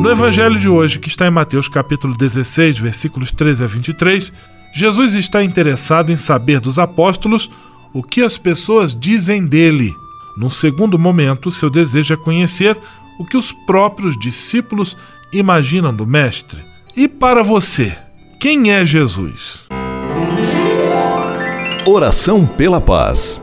No Evangelho de hoje, que está em Mateus capítulo 16, versículos 13 a 23, Jesus está interessado em saber dos apóstolos o que as pessoas dizem dele. Num segundo momento, seu desejo é conhecer o que os próprios discípulos imaginam do Mestre. E para você, quem é Jesus? Oração pela paz.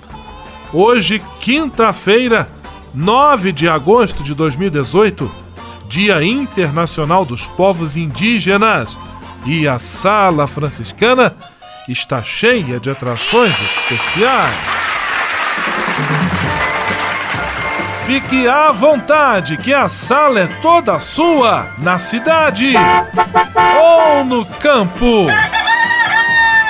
Hoje, quinta-feira, 9 de agosto de 2018 Dia Internacional dos Povos Indígenas, e a Sala Franciscana está cheia de atrações especiais. Fique à vontade, que a sala é toda sua, na cidade ou no campo.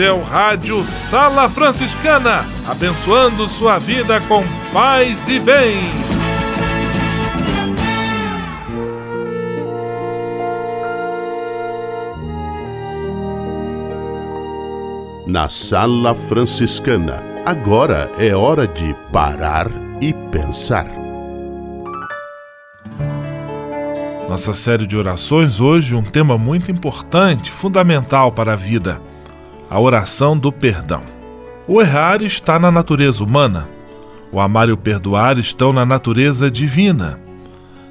Seu rádio Sala Franciscana, abençoando sua vida com paz e bem. Na Sala Franciscana, agora é hora de parar e pensar. Nossa série de orações hoje um tema muito importante, fundamental para a vida: a oração do perdão. O errar está na natureza humana. O amar e o perdoar estão na natureza divina.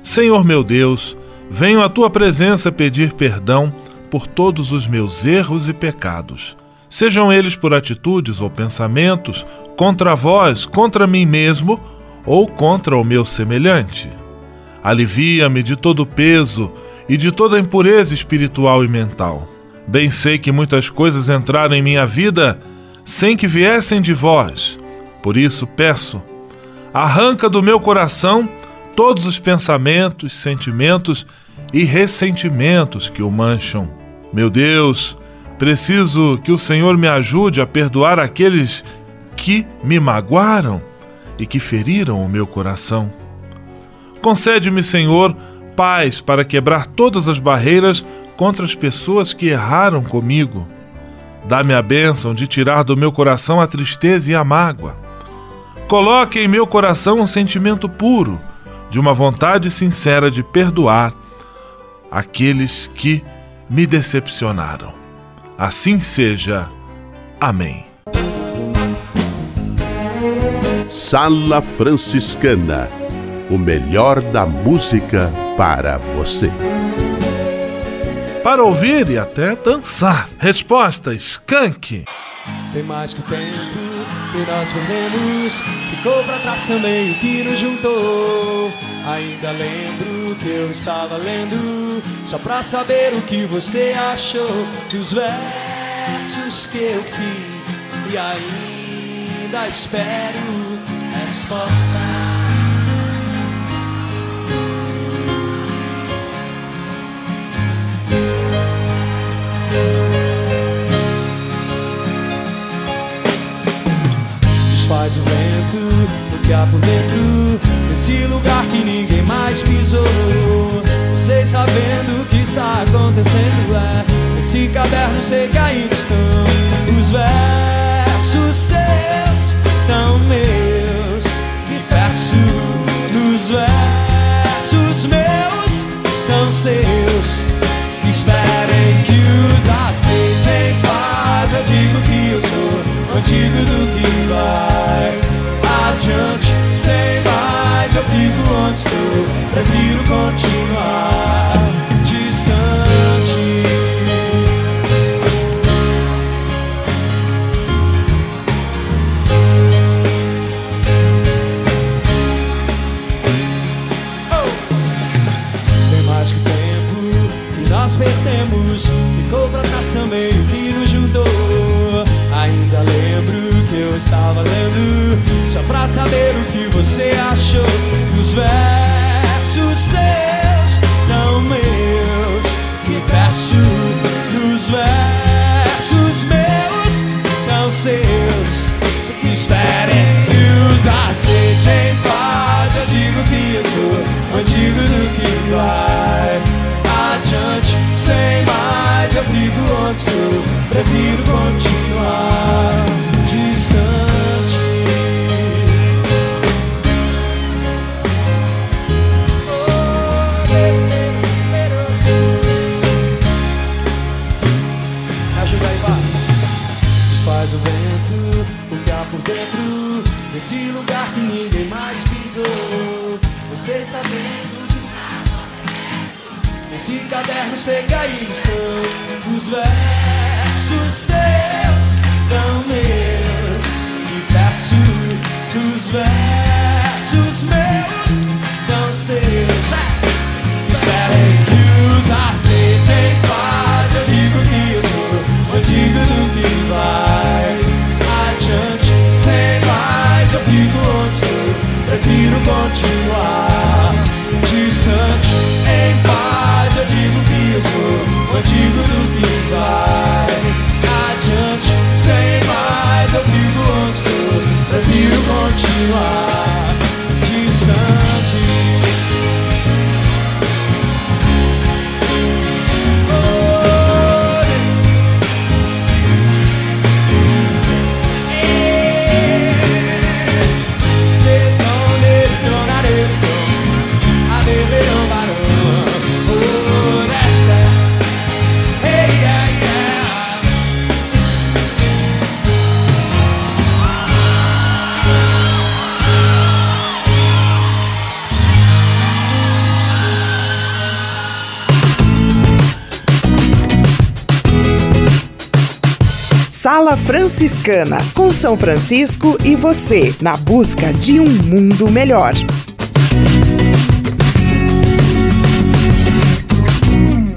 Senhor meu Deus, venho à tua presença pedir perdão por todos os meus erros e pecados. Sejam eles por atitudes ou pensamentos, contra vós, contra mim mesmo ou contra o meu semelhante. Alivia-me de todo o peso e de toda impureza espiritual e mental. Bem sei que muitas coisas entraram em minha vida sem que viessem de vós. Por isso peço, arranca do meu coração todos os pensamentos, sentimentos e ressentimentos que o mancham. Meu Deus, preciso que o Senhor me ajude a perdoar aqueles que me magoaram e que feriram o meu coração. Concede-me, Senhor, paz para quebrar todas as barreiras contra as pessoas que erraram comigo. Dá-me a bênção de tirar do meu coração a tristeza e a mágoa. Coloque em meu coração um sentimento puro, de uma vontade sincera de perdoar aqueles que me decepcionaram. Assim seja. Amém. Sala Franciscana o melhor da música para você. Para ouvir e até dançar. Resposta: Skank. Tem mais que o tempo que nós perdemos. Ficou pra trás também o que nos juntou. Ainda lembro que eu estava lendo. Só pra saber o que você achou dos versos que eu fiz. E ainda espero resposta. Desfaz o vento do que há por dentro Desse lugar que ninguém mais pisou. Vocês sabendo o que está acontecendo é Nesse caderno sei que ainda estão Os versos sei que aí estão os versos seus, tão meus. E peço os versos Sala Franciscana, com São Francisco e você, na busca de um mundo melhor.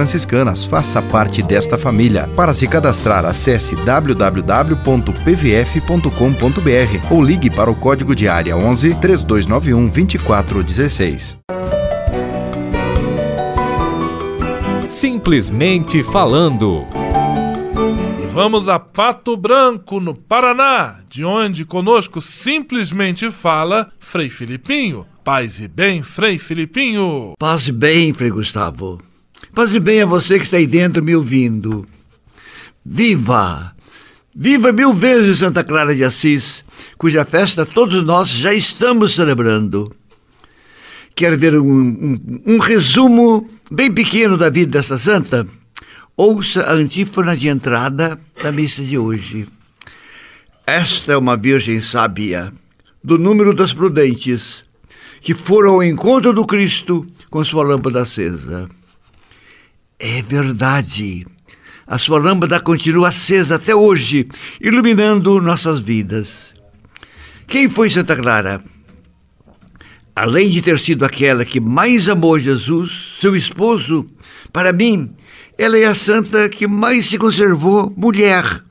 franciscanas. Faça parte desta família. Para se cadastrar, acesse www.pvf.com.br ou ligue para o código de área 11 3291 2416. Simplesmente falando. E vamos a Pato Branco, no Paraná, de onde conosco simplesmente fala Frei Filipinho. Paz e bem, Frei Filipinho. Paz e bem, Frei Gustavo. Paz e bem a você que está aí dentro me ouvindo. Viva! Viva mil vezes Santa Clara de Assis, cuja festa todos nós já estamos celebrando. Quer ver um, um, um resumo bem pequeno da vida dessa santa? Ouça a antífona de entrada da missa de hoje. Esta é uma virgem sábia, do número das prudentes, que foram ao encontro do Cristo com sua lâmpada acesa. É verdade. A sua lâmpada continua acesa até hoje, iluminando nossas vidas. Quem foi Santa Clara? Além de ter sido aquela que mais amou Jesus, seu esposo, para mim, ela é a santa que mais se conservou mulher,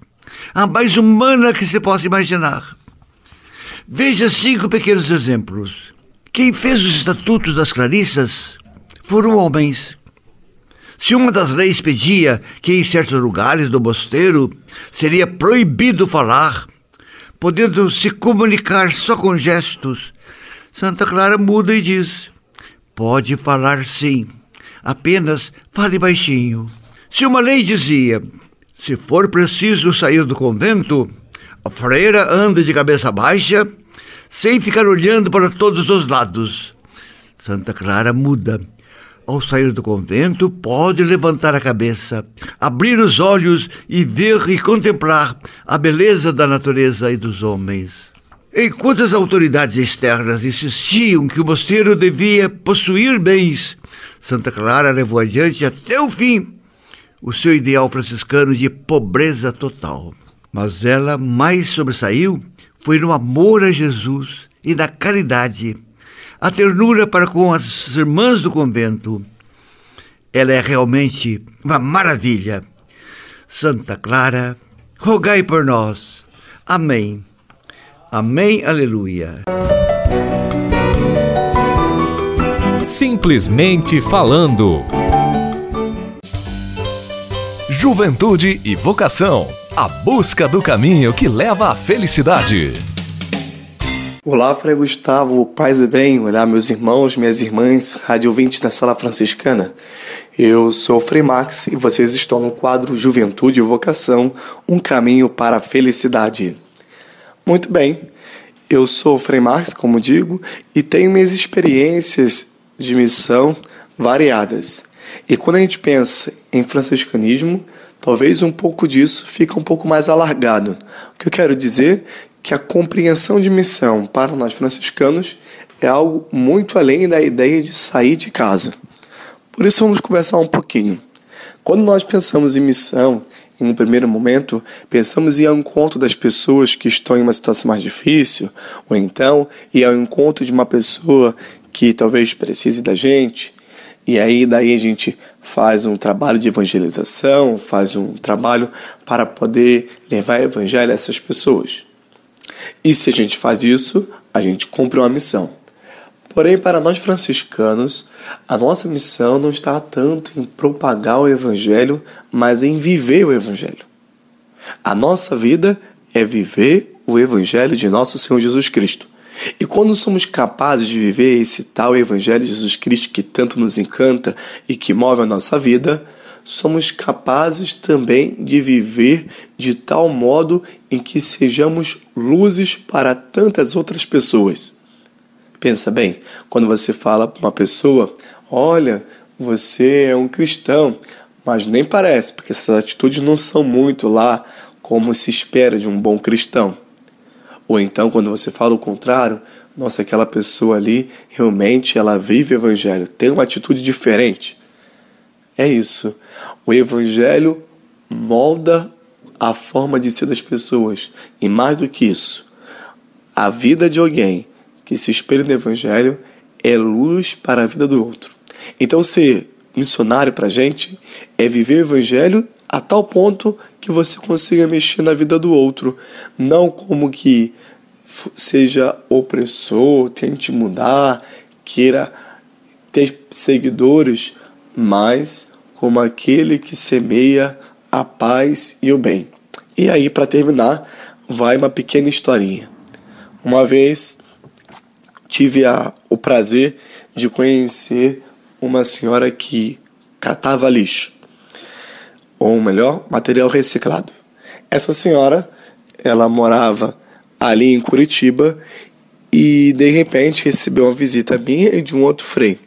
a mais humana que se possa imaginar. Veja cinco pequenos exemplos. Quem fez os estatutos das Clarissas foram homens. Se uma das leis pedia que em certos lugares do mosteiro seria proibido falar, podendo se comunicar só com gestos, Santa Clara muda e diz: pode falar sim, apenas fale baixinho. Se uma lei dizia: se for preciso sair do convento, a freira anda de cabeça baixa, sem ficar olhando para todos os lados. Santa Clara muda ao sair do convento, pode levantar a cabeça, abrir os olhos e ver e contemplar a beleza da natureza e dos homens. Enquanto as autoridades externas insistiam que o mosteiro devia possuir bens, Santa Clara levou adiante até o fim o seu ideal franciscano de pobreza total. Mas ela mais sobressaiu foi no amor a Jesus e na caridade a ternura para com as irmãs do convento. Ela é realmente uma maravilha. Santa Clara, rogai por nós. Amém. Amém, aleluia. Simplesmente falando. Juventude e vocação. A busca do caminho que leva à felicidade. Olá, Frei Gustavo, paz e bem, olá meus irmãos, minhas irmãs, rádio ouvintes da Sala Franciscana. Eu sou o Frei Max e vocês estão no quadro Juventude e Vocação Um Caminho para a Felicidade. Muito bem, eu sou o Frei Max, como digo, e tenho minhas experiências de missão variadas. E quando a gente pensa em franciscanismo, talvez um pouco disso fica um pouco mais alargado. O que eu quero dizer que a compreensão de missão para nós franciscanos é algo muito além da ideia de sair de casa. Por isso vamos conversar um pouquinho. Quando nós pensamos em missão, em um primeiro momento, pensamos em ir ao encontro das pessoas que estão em uma situação mais difícil, ou então ir ao encontro de uma pessoa que talvez precise da gente. E aí daí a gente faz um trabalho de evangelização, faz um trabalho para poder levar o evangelho a essas pessoas. E se a gente faz isso, a gente cumpre uma missão. Porém, para nós franciscanos, a nossa missão não está tanto em propagar o Evangelho, mas em viver o Evangelho. A nossa vida é viver o Evangelho de nosso Senhor Jesus Cristo. E quando somos capazes de viver esse tal Evangelho de Jesus Cristo que tanto nos encanta e que move a nossa vida, somos capazes também de viver de tal modo em que sejamos luzes para tantas outras pessoas. Pensa bem, quando você fala para uma pessoa, olha, você é um cristão, mas nem parece, porque essas atitudes não são muito lá como se espera de um bom cristão. Ou então, quando você fala o contrário, nossa, aquela pessoa ali realmente ela vive o evangelho, tem uma atitude diferente. É isso. O evangelho molda a forma de ser das pessoas. E mais do que isso, a vida de alguém que se espelha no Evangelho é luz para a vida do outro. Então, ser missionário para a gente é viver o Evangelho a tal ponto que você consiga mexer na vida do outro, não como que seja opressor, tente mudar, queira ter seguidores, mas como aquele que semeia a paz e o bem. E aí, para terminar, vai uma pequena historinha. Uma vez tive a, o prazer de conhecer uma senhora que catava lixo, ou melhor, material reciclado. Essa senhora, ela morava ali em Curitiba e de repente recebeu uma visita minha e de um outro frei.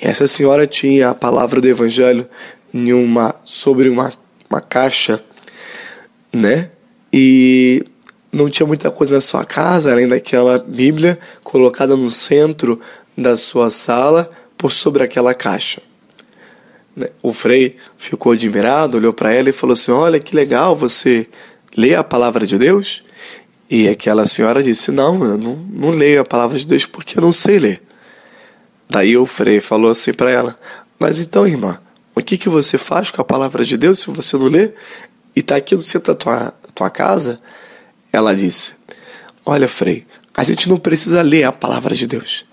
E essa senhora tinha a palavra do evangelho em uma sobre uma, uma caixa, né? E não tinha muita coisa na sua casa, além daquela Bíblia colocada no centro da sua sala por sobre aquela caixa. Né? O Frei ficou admirado, olhou para ela e falou assim: Olha que legal, você lê a palavra de Deus? E aquela senhora disse: Não, eu não, não leio a palavra de Deus porque eu não sei ler. Daí o Frei falou assim para ela: Mas então, irmã, o que, que você faz com a palavra de Deus se você não lê? E está aqui no centro da tua, tua casa? Ela disse: Olha, Frei, a gente não precisa ler a palavra de Deus.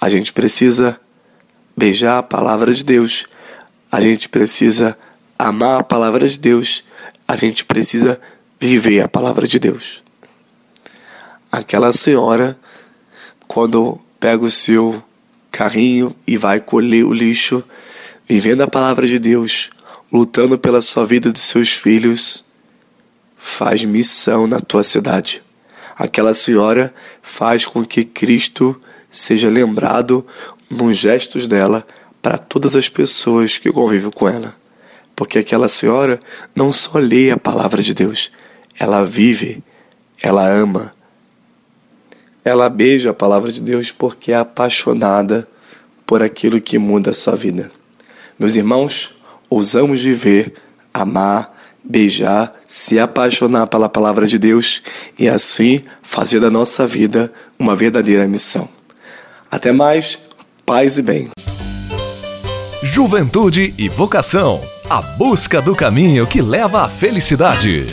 A gente precisa beijar a palavra de Deus. A gente precisa amar a palavra de Deus. A gente precisa viver a palavra de Deus. Aquela senhora, quando pega o seu carrinho e vai colher o lixo, vivendo a palavra de Deus, lutando pela sua vida e dos seus filhos, faz missão na tua cidade. Aquela senhora faz com que Cristo seja lembrado nos gestos dela para todas as pessoas que convivem com ela. Porque aquela senhora não só lê a palavra de Deus, ela vive, ela ama. Ela beija a palavra de Deus porque é apaixonada por aquilo que muda a sua vida. Meus irmãos, ousamos viver, amar, beijar, se apaixonar pela palavra de Deus e assim fazer da nossa vida uma verdadeira missão. Até mais, paz e bem. Juventude e vocação a busca do caminho que leva à felicidade.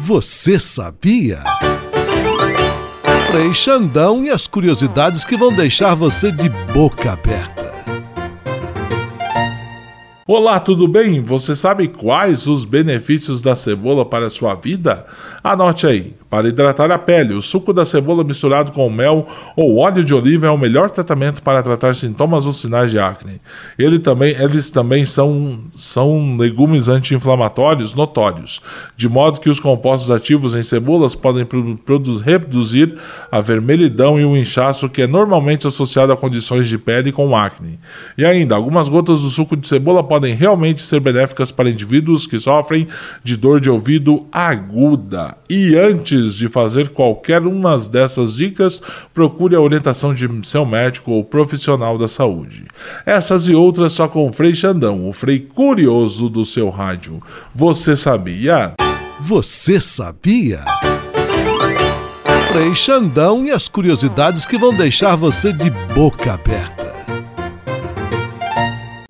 Você sabia? Frei Xandão e as curiosidades que vão deixar você de boca aberta. Olá, tudo bem? Você sabe quais os benefícios da cebola para a sua vida? Anote aí. Para hidratar a pele, o suco da cebola misturado com mel ou óleo de oliva é o melhor tratamento para tratar sintomas ou sinais de acne. Ele também, eles também são, são legumes anti-inflamatórios notórios, de modo que os compostos ativos em cebolas podem reduzir a vermelhidão e o inchaço que é normalmente associado a condições de pele com acne. E ainda, algumas gotas do suco de cebola podem realmente ser benéficas para indivíduos que sofrem de dor de ouvido aguda. E Antes de fazer qualquer uma dessas dicas, procure a orientação de seu médico ou profissional da saúde. Essas e outras só com o Frei Xandão, o Frei curioso do seu rádio. Você sabia? Você sabia? Frei Xandão e as curiosidades que vão deixar você de boca aberta.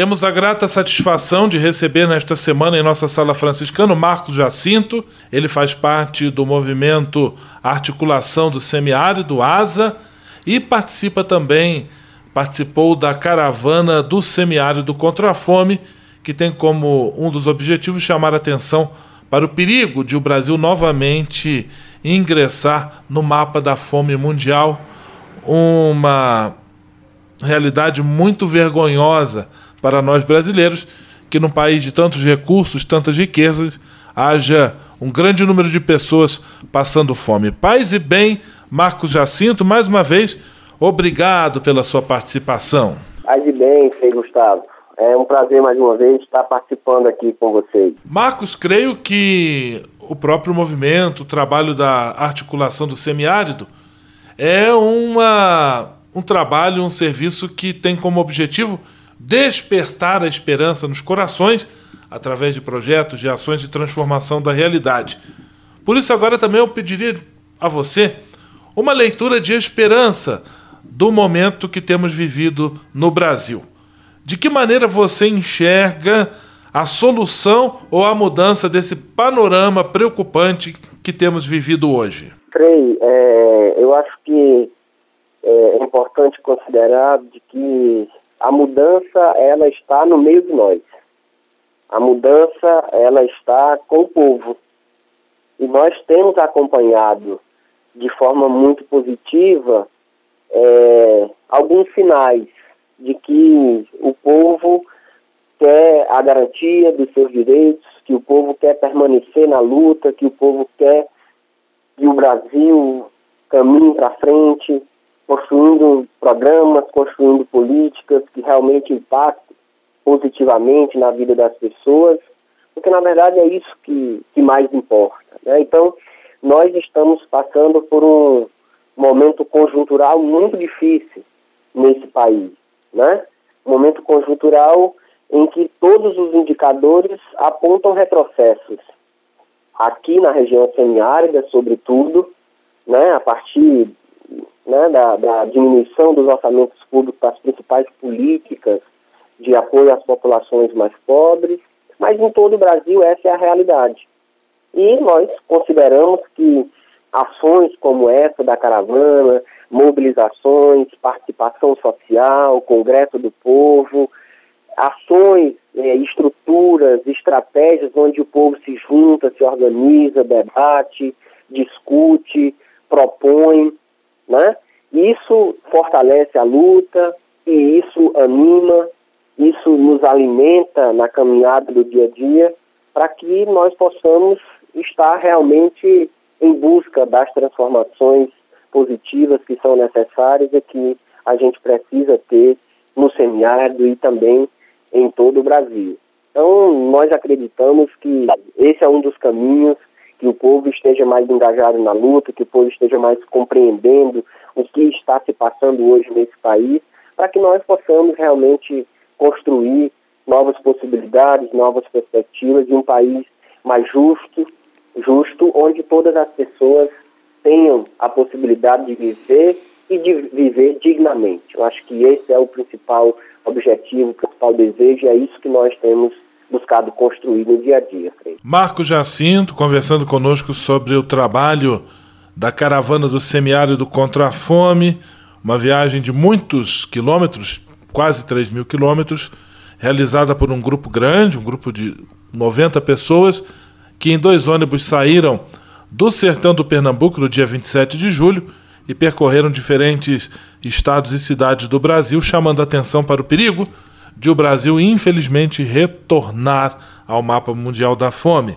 Temos a grata satisfação de receber nesta semana em nossa sala franciscana o Marcos Jacinto. Ele faz parte do movimento Articulação do Semiárido, ASA, e participa também, participou da caravana do Semiárido contra a Fome, que tem como um dos objetivos chamar a atenção para o perigo de o Brasil novamente ingressar no mapa da fome mundial, uma realidade muito vergonhosa para nós brasileiros que num país de tantos recursos, tantas riquezas, haja um grande número de pessoas passando fome. Paz e bem, Marcos Jacinto, mais uma vez, obrigado pela sua participação. Paz e bem, Frei Gustavo. É um prazer mais uma vez estar participando aqui com vocês. Marcos, creio que o próprio movimento, o trabalho da articulação do semiárido, é uma, um trabalho, um serviço que tem como objetivo despertar a esperança nos corações através de projetos, de ações de transformação da realidade. Por isso, agora também eu pediria a você uma leitura de esperança do momento que temos vivido no Brasil. De que maneira você enxerga a solução ou a mudança desse panorama preocupante que temos vivido hoje? Frei, é, eu acho que é importante considerar de que a mudança ela está no meio de nós. A mudança ela está com o povo. E nós temos acompanhado de forma muito positiva é, alguns sinais de que o povo quer a garantia dos seus direitos, que o povo quer permanecer na luta, que o povo quer que o Brasil caminhe para frente, construindo programas, construindo políticas que realmente impactem positivamente na vida das pessoas, porque na verdade é isso que, que mais importa. Né? Então, nós estamos passando por um momento conjuntural muito difícil nesse país, né? Momento conjuntural em que todos os indicadores apontam retrocessos. Aqui na região semiárida, sobretudo, né, a partir né, da, da diminuição dos orçamentos públicos das principais políticas de apoio às populações mais pobres, mas em todo o Brasil essa é a realidade. E nós consideramos que ações como essa da caravana, mobilizações, participação social, Congresso do Povo, ações, é, estruturas, estratégias onde o povo se junta, se organiza, debate, discute, propõe, né? Isso fortalece a luta e isso anima, isso nos alimenta na caminhada do dia a dia para que nós possamos estar realmente em busca das transformações positivas que são necessárias e que a gente precisa ter no semiárido e também em todo o Brasil. Então, nós acreditamos que esse é um dos caminhos que o povo esteja mais engajado na luta, que o povo esteja mais compreendendo o que está se passando hoje nesse país, para que nós possamos realmente construir novas possibilidades, novas perspectivas de um país mais justo, justo, onde todas as pessoas tenham a possibilidade de viver e de viver dignamente. Eu acho que esse é o principal objetivo, o principal desejo, e é isso que nós temos buscado construir no dia a dia. Marco Jacinto conversando conosco sobre o trabalho da caravana do semiárido contra a fome, uma viagem de muitos quilômetros, quase 3 mil quilômetros, realizada por um grupo grande, um grupo de 90 pessoas, que em dois ônibus saíram do sertão do Pernambuco no dia 27 de julho e percorreram diferentes estados e cidades do Brasil, chamando atenção para o perigo de o Brasil, infelizmente, retornar ao mapa mundial da fome.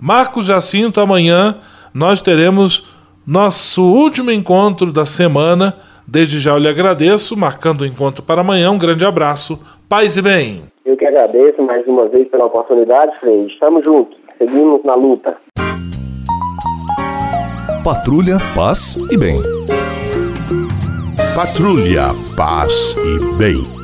Marcos Jacinto, amanhã nós teremos nosso último encontro da semana. Desde já eu lhe agradeço, marcando o encontro para amanhã. Um grande abraço, paz e bem. Eu que agradeço mais uma vez pela oportunidade, Frei. Estamos juntos, seguimos na luta. Patrulha, paz e bem. Patrulha, paz e bem.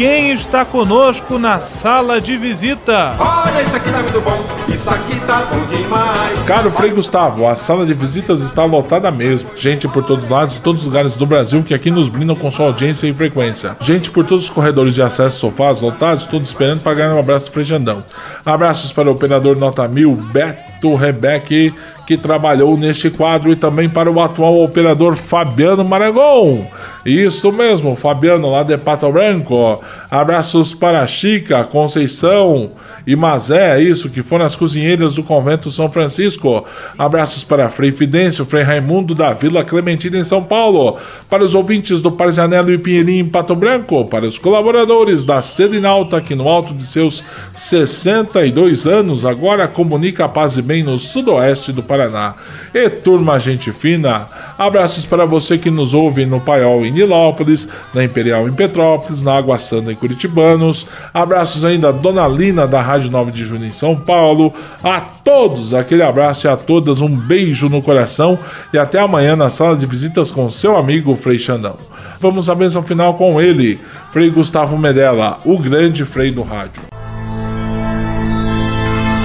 quem está conosco na sala de visita? Olha, isso aqui tá muito bom, isso aqui tá bom demais. Caro Frei Gustavo, a sala de visitas está lotada mesmo. Gente por todos os lados e todos os lugares do Brasil que aqui nos brindam com sua audiência e frequência. Gente por todos os corredores de acesso sofás lotados, todos esperando para ganhar um abraço do Frei Xandão. Abraços para o operador Nota Mil, Beto Rebeck, que trabalhou neste quadro, e também para o atual operador Fabiano Maragon. Isso mesmo, Fabiano lá de Pato Branco. Abraços para Chica, Conceição e Mazé, é isso, que foram as cozinheiras do convento São Francisco. Abraços para Frei Fidêncio, Frei Raimundo da Vila Clementina em São Paulo. Para os ouvintes do Parzanelo e Pinheirinho em Pato Branco. Para os colaboradores da Sedinalta, que no alto de seus 62 anos agora comunica a paz e bem no sudoeste do Paraná. E turma gente fina, abraços para você que nos ouve no Paiol em Nilópolis, na Imperial em Petrópolis, na Água Santa em Curitibanos. Abraços ainda a Dona Lina da Rádio 9 de Junho em São Paulo. A todos aquele abraço e a todas um beijo no coração e até amanhã na sala de visitas com seu amigo Frei Xandão. Vamos à bênção final com ele, Frei Gustavo Medella, o grande Frei do rádio.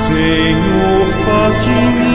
Senhor, faz de mim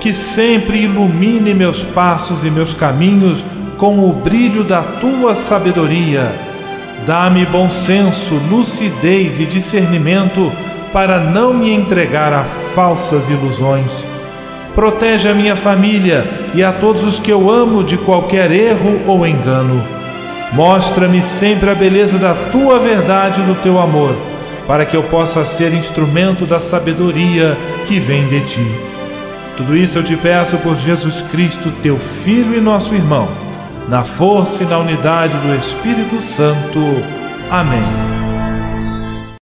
que sempre ilumine meus passos e meus caminhos com o brilho da tua sabedoria. Dá-me bom senso, lucidez e discernimento para não me entregar a falsas ilusões. Protege a minha família e a todos os que eu amo de qualquer erro ou engano. Mostra-me sempre a beleza da tua verdade e do teu amor, para que eu possa ser instrumento da sabedoria que vem de ti. Tudo isso eu te peço por Jesus Cristo, teu Filho e nosso irmão, na força e na unidade do Espírito Santo. Amém.